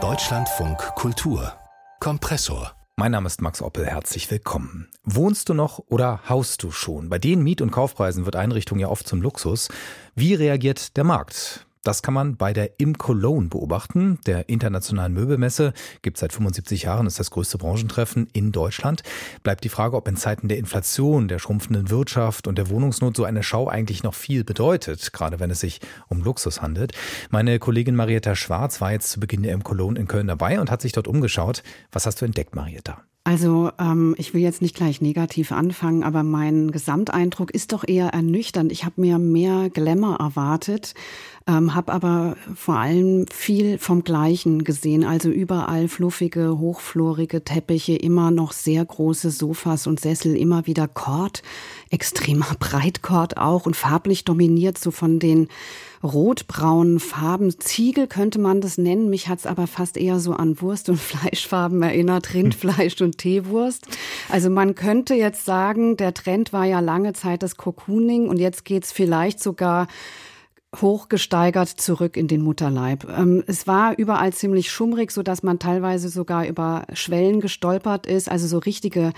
Deutschlandfunk Kultur Kompressor mein Name ist Max Oppel, herzlich willkommen. Wohnst du noch oder haust du schon? Bei den Miet- und Kaufpreisen wird Einrichtung ja oft zum Luxus. Wie reagiert der Markt? Das kann man bei der Im Cologne beobachten, der internationalen Möbelmesse. Gibt seit 75 Jahren, ist das größte Branchentreffen in Deutschland. Bleibt die Frage, ob in Zeiten der Inflation, der schrumpfenden Wirtschaft und der Wohnungsnot so eine Schau eigentlich noch viel bedeutet, gerade wenn es sich um Luxus handelt. Meine Kollegin Marietta Schwarz war jetzt zu Beginn der Im Cologne in Köln dabei und hat sich dort umgeschaut. Was hast du entdeckt, Marietta? Also ähm, ich will jetzt nicht gleich negativ anfangen, aber mein Gesamteindruck ist doch eher ernüchternd. Ich habe mir mehr Glamour erwartet, ähm, habe aber vor allem viel vom Gleichen gesehen. Also überall fluffige, hochflorige Teppiche, immer noch sehr große Sofas und Sessel, immer wieder Kord, extremer Breitkord auch und farblich dominiert so von den rotbraunen Farben. Ziegel könnte man das nennen. Mich hat's aber fast eher so an Wurst- und Fleischfarben erinnert, Rindfleisch und Teewurst. Also man könnte jetzt sagen, der Trend war ja lange Zeit das Cocooning und jetzt geht's vielleicht sogar hochgesteigert zurück in den Mutterleib. Ähm, es war überall ziemlich schummrig, so dass man teilweise sogar über Schwellen gestolpert ist, also so richtige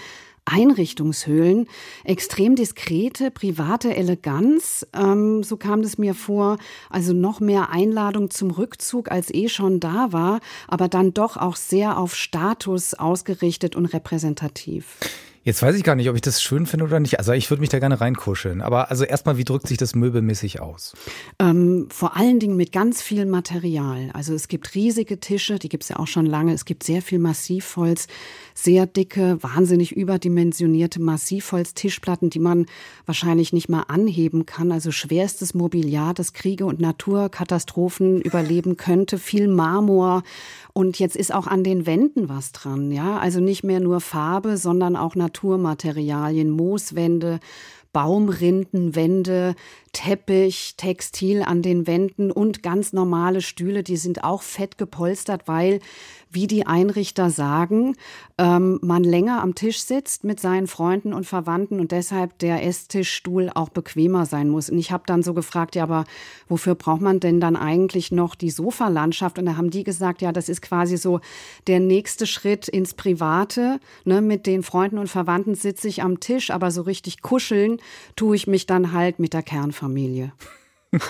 Einrichtungshöhlen, extrem diskrete, private Eleganz, ähm, so kam es mir vor, also noch mehr Einladung zum Rückzug, als eh schon da war, aber dann doch auch sehr auf Status ausgerichtet und repräsentativ. Jetzt weiß ich gar nicht, ob ich das schön finde oder nicht. Also ich würde mich da gerne reinkuscheln. Aber also erstmal, wie drückt sich das möbelmäßig aus? Ähm, vor allen Dingen mit ganz viel Material. Also es gibt riesige Tische, die gibt es ja auch schon lange. Es gibt sehr viel Massivholz, sehr dicke, wahnsinnig überdimensionierte Massivholz-Tischplatten, die man wahrscheinlich nicht mal anheben kann. Also schwerstes Mobiliar, das Kriege und Naturkatastrophen überleben könnte. Viel Marmor. Und jetzt ist auch an den Wänden was dran. Ja, also nicht mehr nur Farbe, sondern auch Natur. Naturmaterialien, Mooswände, Baumrindenwände, Teppich, Textil an den Wänden und ganz normale Stühle, die sind auch fett gepolstert, weil, wie die Einrichter sagen, ähm, man länger am Tisch sitzt mit seinen Freunden und Verwandten und deshalb der Esstischstuhl auch bequemer sein muss. Und ich habe dann so gefragt, ja, aber wofür braucht man denn dann eigentlich noch die Sofalandschaft? Und da haben die gesagt, ja, das ist quasi so der nächste Schritt ins Private. Ne? Mit den Freunden und Verwandten sitze ich am Tisch, aber so richtig kuscheln tue ich mich dann halt mit der Kernfamilie.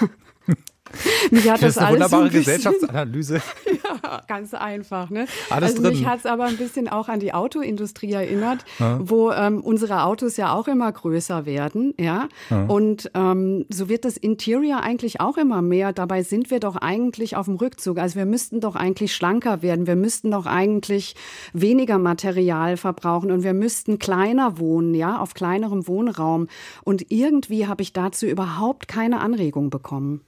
Mich hat das, das ist eine wunderbare ein Gesellschaftsanalyse. ja, ganz einfach. Ne? Alles also drin. mich hat es aber ein bisschen auch an die Autoindustrie erinnert, ja. wo ähm, unsere Autos ja auch immer größer werden. Ja? ja. Und ähm, so wird das Interior eigentlich auch immer mehr. Dabei sind wir doch eigentlich auf dem Rückzug. Also wir müssten doch eigentlich schlanker werden. Wir müssten doch eigentlich weniger Material verbrauchen und wir müssten kleiner wohnen, ja, auf kleinerem Wohnraum. Und irgendwie habe ich dazu überhaupt keine Anregung bekommen.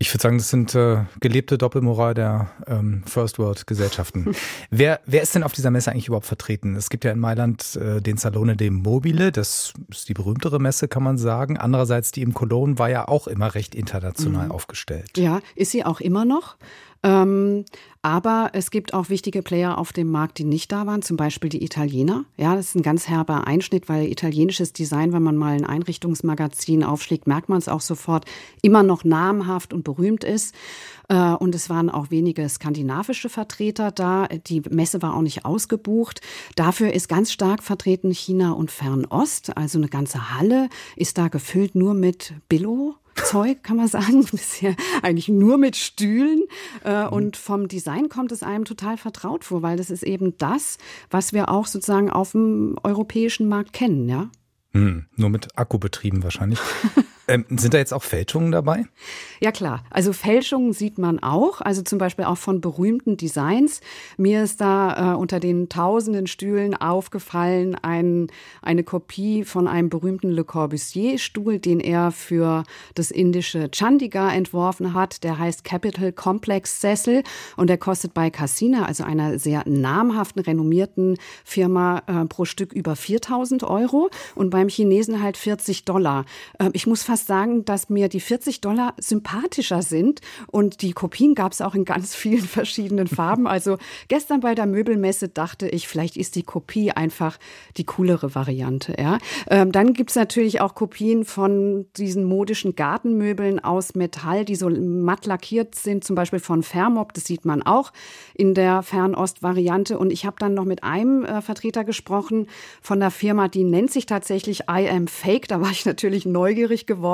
Ich würde sagen, das sind äh, gelebte Doppelmoral der ähm, First World Gesellschaften. wer, wer ist denn auf dieser Messe eigentlich überhaupt vertreten? Es gibt ja in Mailand äh, den Salone de Mobile, das ist die berühmtere Messe, kann man sagen. Andererseits die im Cologne war ja auch immer recht international mhm. aufgestellt. Ja, ist sie auch immer noch. Ähm, aber es gibt auch wichtige Player auf dem Markt, die nicht da waren, zum Beispiel die Italiener. Ja, das ist ein ganz herber Einschnitt, weil italienisches Design, wenn man mal ein Einrichtungsmagazin aufschlägt, merkt man es auch sofort, immer noch namhaft und berühmt ist. Äh, und es waren auch wenige skandinavische Vertreter da. Die Messe war auch nicht ausgebucht. Dafür ist ganz stark vertreten China und Fernost. Also eine ganze Halle ist da gefüllt nur mit Billo. Zeug, kann man sagen. Bisher eigentlich nur mit Stühlen. Äh, mhm. Und vom Design kommt es einem total vertraut vor, weil das ist eben das, was wir auch sozusagen auf dem europäischen Markt kennen, ja. Hm, nur mit Akku betrieben wahrscheinlich. Ähm, sind da jetzt auch Fälschungen dabei? Ja klar, also Fälschungen sieht man auch, also zum Beispiel auch von berühmten Designs. Mir ist da äh, unter den tausenden Stühlen aufgefallen ein, eine Kopie von einem berühmten Le Corbusier-Stuhl, den er für das indische Chandigarh entworfen hat. Der heißt Capital Complex Sessel und der kostet bei Cassina, also einer sehr namhaften, renommierten Firma, äh, pro Stück über 4000 Euro und beim Chinesen halt 40 Dollar. Äh, ich muss fast sagen, dass mir die 40 Dollar sympathischer sind. Und die Kopien gab es auch in ganz vielen verschiedenen Farben. Also gestern bei der Möbelmesse dachte ich, vielleicht ist die Kopie einfach die coolere Variante. Ja? Ähm, dann gibt es natürlich auch Kopien von diesen modischen Gartenmöbeln aus Metall, die so matt lackiert sind, zum Beispiel von Fermob. Das sieht man auch in der Fernost-Variante. Und ich habe dann noch mit einem äh, Vertreter gesprochen von der Firma, die nennt sich tatsächlich I Am Fake. Da war ich natürlich neugierig geworden,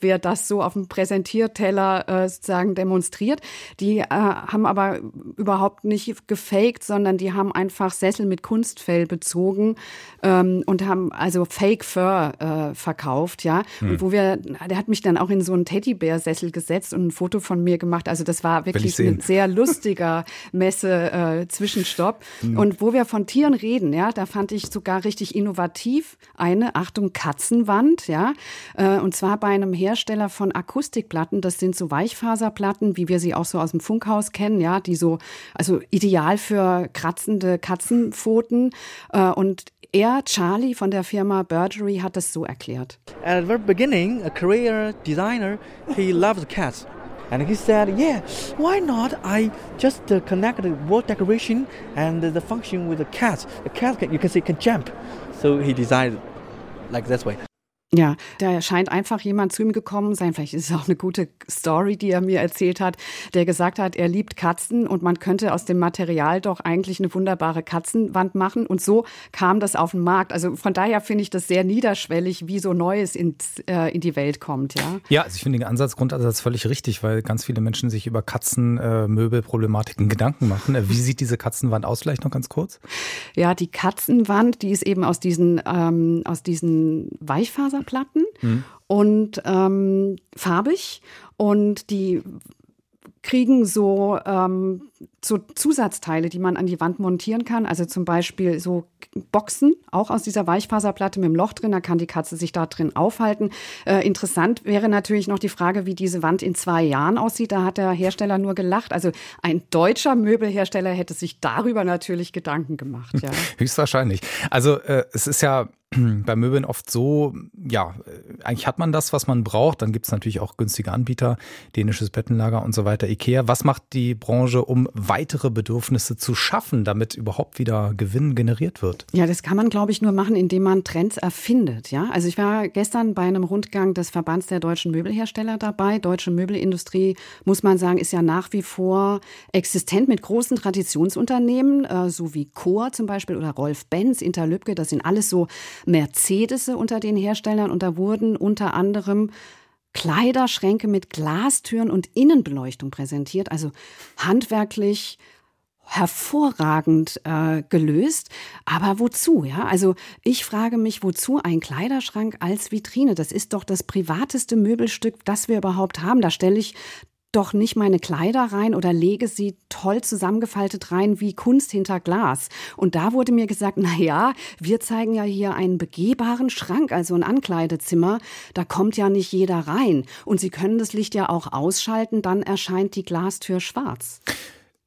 wer das so auf dem Präsentierteller äh, sozusagen demonstriert. Die äh, haben aber überhaupt nicht gefaked, sondern die haben einfach Sessel mit Kunstfell bezogen ähm, und haben also Fake Fur äh, verkauft, ja. Hm. Und wo wir, der hat mich dann auch in so einen Teddybär-Sessel gesetzt und ein Foto von mir gemacht. Also das war wirklich ein sehr lustiger Messe-Zwischenstopp. Äh, hm. Und wo wir von Tieren reden, ja, da fand ich sogar richtig innovativ eine, Achtung, Katzenwand, ja. Äh, und zwar bei einem Hersteller von Akustikplatten. Das sind so Weichfaserplatten, wie wir sie auch so aus dem Funkhaus kennen, ja, die so, also ideal für kratzende Katzenpfoten. Äh, und er, Charlie von der Firma Birdery, hat das so erklärt. At the very beginning, a career designer, he loves cats. And he said, yeah, why not I just uh, connect the wall decoration and the function with the cat. The cat, can, you can see, can jump. So he designed like this way. Ja, da scheint einfach jemand zu ihm gekommen sein. Vielleicht ist es auch eine gute Story, die er mir erzählt hat, der gesagt hat, er liebt Katzen und man könnte aus dem Material doch eigentlich eine wunderbare Katzenwand machen. Und so kam das auf den Markt. Also von daher finde ich das sehr niederschwellig, wie so Neues ins, äh, in die Welt kommt. Ja, ja also ich finde den Ansatz, Grundansatz völlig richtig, weil ganz viele Menschen sich über Katzenmöbelproblematiken äh, Gedanken machen. Äh, wie sieht diese Katzenwand aus? Vielleicht noch ganz kurz. Ja, die Katzenwand, die ist eben aus diesen, ähm, aus diesen Weichfaser Faserplatten mhm. und ähm, farbig und die kriegen so, ähm, so Zusatzteile, die man an die Wand montieren kann. Also zum Beispiel so Boxen, auch aus dieser Weichfaserplatte mit dem Loch drin. Da kann die Katze sich da drin aufhalten. Äh, interessant wäre natürlich noch die Frage, wie diese Wand in zwei Jahren aussieht. Da hat der Hersteller nur gelacht. Also ein deutscher Möbelhersteller hätte sich darüber natürlich Gedanken gemacht. Ja. Höchstwahrscheinlich. Also äh, es ist ja bei Möbeln oft so, ja, eigentlich hat man das, was man braucht. Dann gibt es natürlich auch günstige Anbieter, dänisches Bettenlager und so weiter, Ikea. Was macht die Branche, um weitere Bedürfnisse zu schaffen, damit überhaupt wieder Gewinn generiert wird? Ja, das kann man, glaube ich, nur machen, indem man Trends erfindet. Ja, also ich war gestern bei einem Rundgang des Verbands der deutschen Möbelhersteller dabei. Deutsche Möbelindustrie, muss man sagen, ist ja nach wie vor existent mit großen Traditionsunternehmen, äh, so wie Chor zum Beispiel oder Rolf Benz, Interlübke. Das sind alles so Mercedes unter den Herstellern und da wurden unter anderem Kleiderschränke mit Glastüren und Innenbeleuchtung präsentiert, also handwerklich hervorragend äh, gelöst. Aber wozu? Ja, also ich frage mich, wozu ein Kleiderschrank als Vitrine? Das ist doch das privateste Möbelstück, das wir überhaupt haben. Da stelle ich doch nicht meine Kleider rein oder lege sie toll zusammengefaltet rein wie Kunst hinter Glas. Und da wurde mir gesagt, na ja, wir zeigen ja hier einen begehbaren Schrank, also ein Ankleidezimmer. Da kommt ja nicht jeder rein. Und Sie können das Licht ja auch ausschalten, dann erscheint die Glastür schwarz.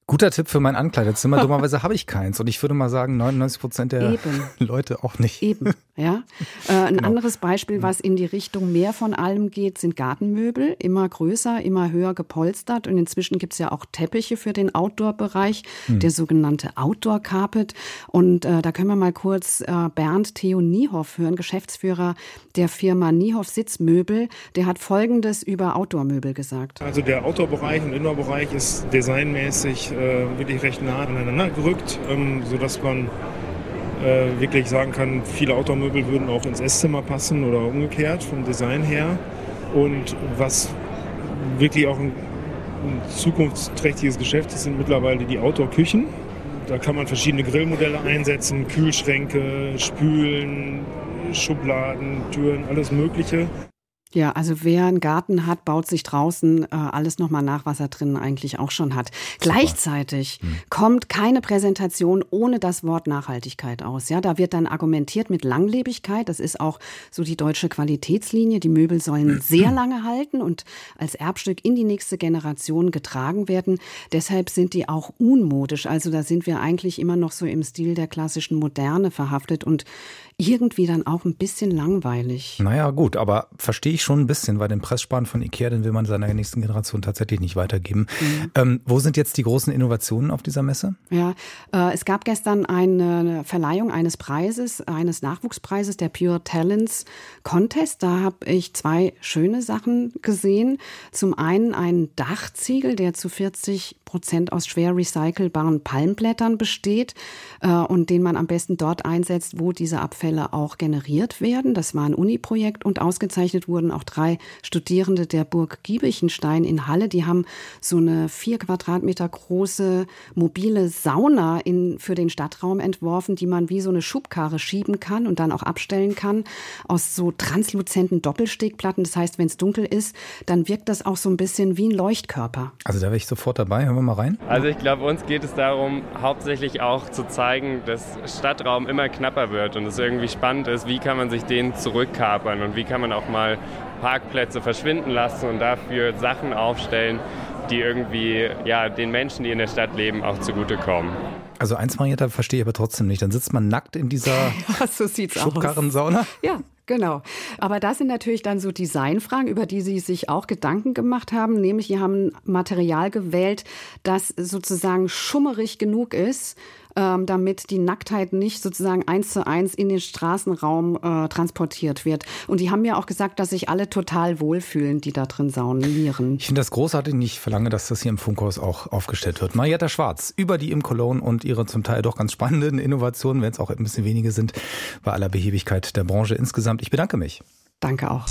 Guter Tipp für mein Ankleidezimmer. Dummerweise habe ich keins. Und ich würde mal sagen, 99 Prozent der Eben. Leute auch nicht. Eben, ja. Äh, ein genau. anderes Beispiel, was in die Richtung mehr von allem geht, sind Gartenmöbel. Immer größer, immer höher gepolstert. Und inzwischen gibt es ja auch Teppiche für den Outdoor-Bereich, hm. der sogenannte Outdoor-Carpet. Und äh, da können wir mal kurz äh, Bernd Theo Niehoff hören, Geschäftsführer der Firma Niehoff Sitzmöbel. Der hat Folgendes über Outdoor-Möbel gesagt. Also der Outdoor-Bereich und Indoor-Bereich ist designmäßig äh, wirklich recht nah aneinander gerückt, ähm, sodass man äh, wirklich sagen kann, viele Outdoor-Möbel würden auch ins Esszimmer passen oder umgekehrt vom Design her. Und was wirklich auch ein, ein zukunftsträchtiges Geschäft ist, sind mittlerweile die Outdoor-Küchen. Da kann man verschiedene Grillmodelle einsetzen, Kühlschränke, Spülen, Schubladen, Türen, alles Mögliche. Ja, also wer einen Garten hat, baut sich draußen äh, alles nochmal nach, was er drinnen eigentlich auch schon hat. Super. Gleichzeitig hm. kommt keine Präsentation ohne das Wort Nachhaltigkeit aus. Ja, da wird dann argumentiert mit Langlebigkeit. Das ist auch so die deutsche Qualitätslinie. Die Möbel sollen sehr lange halten und als Erbstück in die nächste Generation getragen werden. Deshalb sind die auch unmodisch. Also da sind wir eigentlich immer noch so im Stil der klassischen Moderne verhaftet und irgendwie dann auch ein bisschen langweilig. Naja, gut, aber verstehe ich ich schon ein bisschen, weil den Pressspan von Ikea, den will man seiner nächsten Generation tatsächlich nicht weitergeben. Mhm. Ähm, wo sind jetzt die großen Innovationen auf dieser Messe? Ja, äh, es gab gestern eine Verleihung eines Preises, eines Nachwuchspreises, der Pure Talents Contest. Da habe ich zwei schöne Sachen gesehen. Zum einen einen Dachziegel, der zu 40 Prozent aus schwer recycelbaren Palmblättern besteht äh, und den man am besten dort einsetzt, wo diese Abfälle auch generiert werden. Das war ein Uni-Projekt und ausgezeichnet wurden auch drei Studierende der Burg Giebichenstein in Halle. Die haben so eine vier Quadratmeter große mobile Sauna in, für den Stadtraum entworfen, die man wie so eine Schubkarre schieben kann und dann auch abstellen kann aus so transluzenten Doppelstegplatten. Das heißt, wenn es dunkel ist, dann wirkt das auch so ein bisschen wie ein Leuchtkörper. Also da wäre ich sofort dabei. Hören wir mal rein. Also ich glaube, uns geht es darum, hauptsächlich auch zu zeigen, dass Stadtraum immer knapper wird und es irgendwie spannend ist, wie kann man sich den zurückkapern und wie kann man auch mal Parkplätze verschwinden lassen und dafür Sachen aufstellen, die irgendwie ja, den Menschen, die in der Stadt leben, auch zugutekommen. Also eins, Marietta, verstehe ich aber trotzdem nicht. Dann sitzt man nackt in dieser ja, so Schubkarrensauna? Ja, Genau. Aber das sind natürlich dann so Designfragen, über die Sie sich auch Gedanken gemacht haben. Nämlich, Sie haben Material gewählt, das sozusagen schummerig genug ist, ähm, damit die Nacktheit nicht sozusagen eins zu eins in den Straßenraum äh, transportiert wird. Und die haben ja auch gesagt, dass sich alle total wohlfühlen, die da drin saunieren. Ich finde das großartig und ich verlange, dass das hier im Funkhaus auch aufgestellt wird. Marietta Schwarz über die im Cologne und ihre zum Teil doch ganz spannenden Innovationen, wenn es auch ein bisschen wenige sind, bei aller Behebigkeit der Branche insgesamt. Ich bedanke mich. Danke auch.